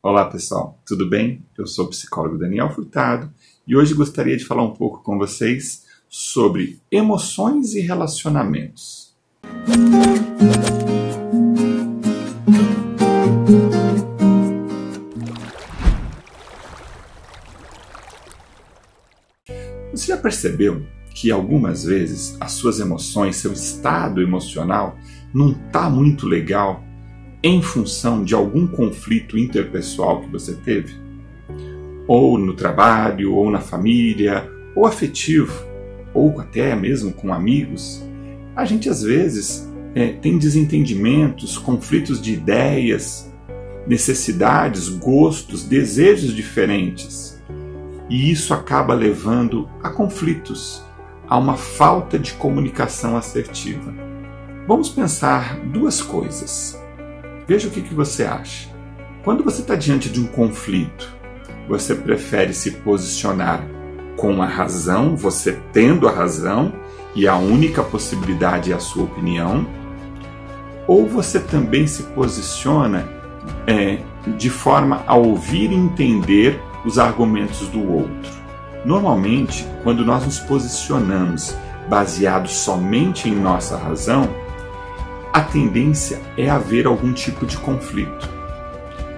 Olá pessoal, tudo bem? Eu sou o psicólogo Daniel Furtado e hoje gostaria de falar um pouco com vocês sobre emoções e relacionamentos. Você já percebeu que algumas vezes as suas emoções, seu estado emocional não está muito legal em função de algum conflito interpessoal que você teve? Ou no trabalho, ou na família, ou afetivo, ou até mesmo com amigos? A gente às vezes é, tem desentendimentos, conflitos de ideias, necessidades, gostos, desejos diferentes. E isso acaba levando a conflitos, a uma falta de comunicação assertiva. Vamos pensar duas coisas. Veja o que, que você acha. Quando você está diante de um conflito, você prefere se posicionar com a razão, você tendo a razão, e a única possibilidade é a sua opinião, ou você também se posiciona é, de forma a ouvir e entender os argumentos do outro. Normalmente, quando nós nos posicionamos baseados somente em nossa razão, a tendência é haver algum tipo de conflito,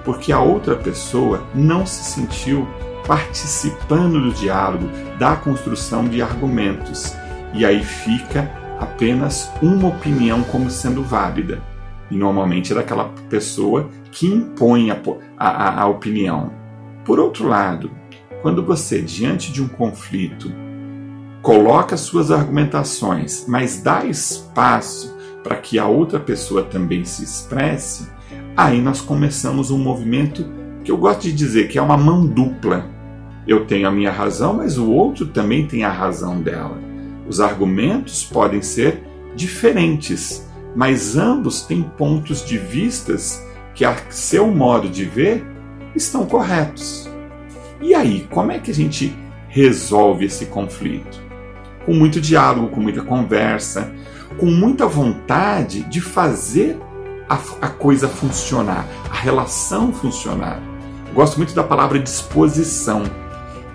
porque a outra pessoa não se sentiu participando do diálogo, da construção de argumentos, e aí fica apenas uma opinião como sendo válida. E normalmente é daquela pessoa que impõe a, a, a opinião. Por outro lado, quando você, diante de um conflito, coloca suas argumentações, mas dá espaço para que a outra pessoa também se expresse, aí nós começamos um movimento que eu gosto de dizer que é uma mão dupla. Eu tenho a minha razão, mas o outro também tem a razão dela. Os argumentos podem ser diferentes, mas ambos têm pontos de vistas que, a seu modo de ver, estão corretos. E aí, como é que a gente resolve esse conflito? Com muito diálogo, com muita conversa, com muita vontade de fazer a, a coisa funcionar, a relação funcionar. Gosto muito da palavra disposição.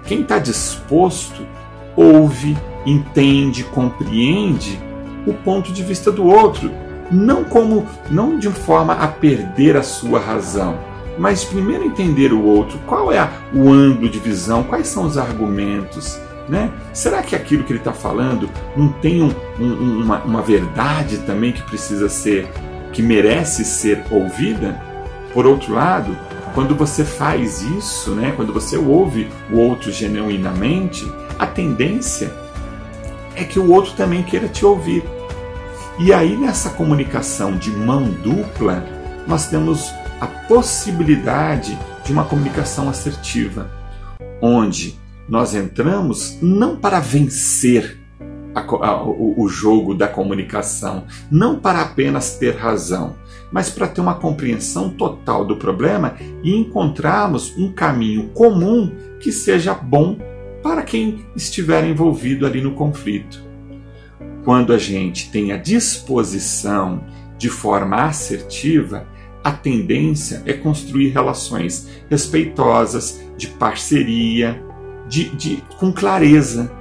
Quem está disposto ouve, entende, compreende o ponto de vista do outro, não como não de forma a perder a sua razão, mas primeiro entender o outro, qual é o ângulo de visão, quais são os argumentos, né? Será que aquilo que ele está falando não tem um, um, uma, uma verdade também que precisa ser, que merece ser ouvida? Por outro lado, quando você faz isso, né, quando você ouve o outro genuinamente, a tendência é que o outro também queira te ouvir. E aí, nessa comunicação de mão dupla, nós temos a possibilidade de uma comunicação assertiva, onde nós entramos não para vencer a, a, o, o jogo da comunicação, não para apenas ter razão, mas para ter uma compreensão total do problema e encontrarmos um caminho comum que seja bom para quem estiver envolvido ali no conflito. Quando a gente tem a disposição de forma assertiva, a tendência é construir relações respeitosas, de parceria, de, de, com clareza.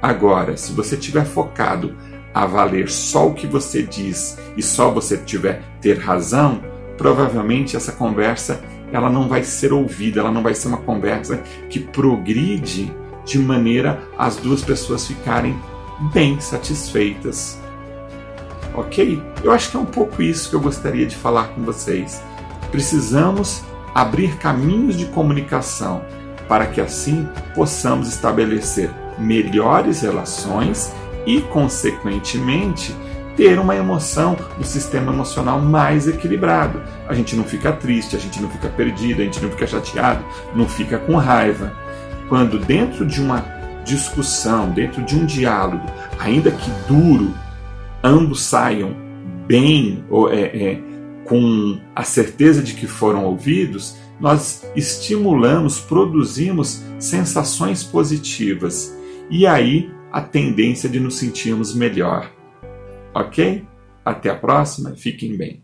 Agora, se você estiver focado a valer só o que você diz e só você tiver ter razão, provavelmente essa conversa ela não vai ser ouvida, ela não vai ser uma conversa que progride de maneira as duas pessoas ficarem bem satisfeitas. Ok? Eu acho que é um pouco isso que eu gostaria de falar com vocês. Precisamos abrir caminhos de comunicação para que assim possamos estabelecer melhores relações e, consequentemente, ter uma emoção, um sistema emocional mais equilibrado. A gente não fica triste, a gente não fica perdido, a gente não fica chateado, não fica com raiva. Quando dentro de uma discussão, dentro de um diálogo, ainda que duro, ambos saiam bem, ou, é, é, com a certeza de que foram ouvidos, nós estimulamos, produzimos sensações positivas e aí a tendência de nos sentirmos melhor. Ok? Até a próxima, fiquem bem.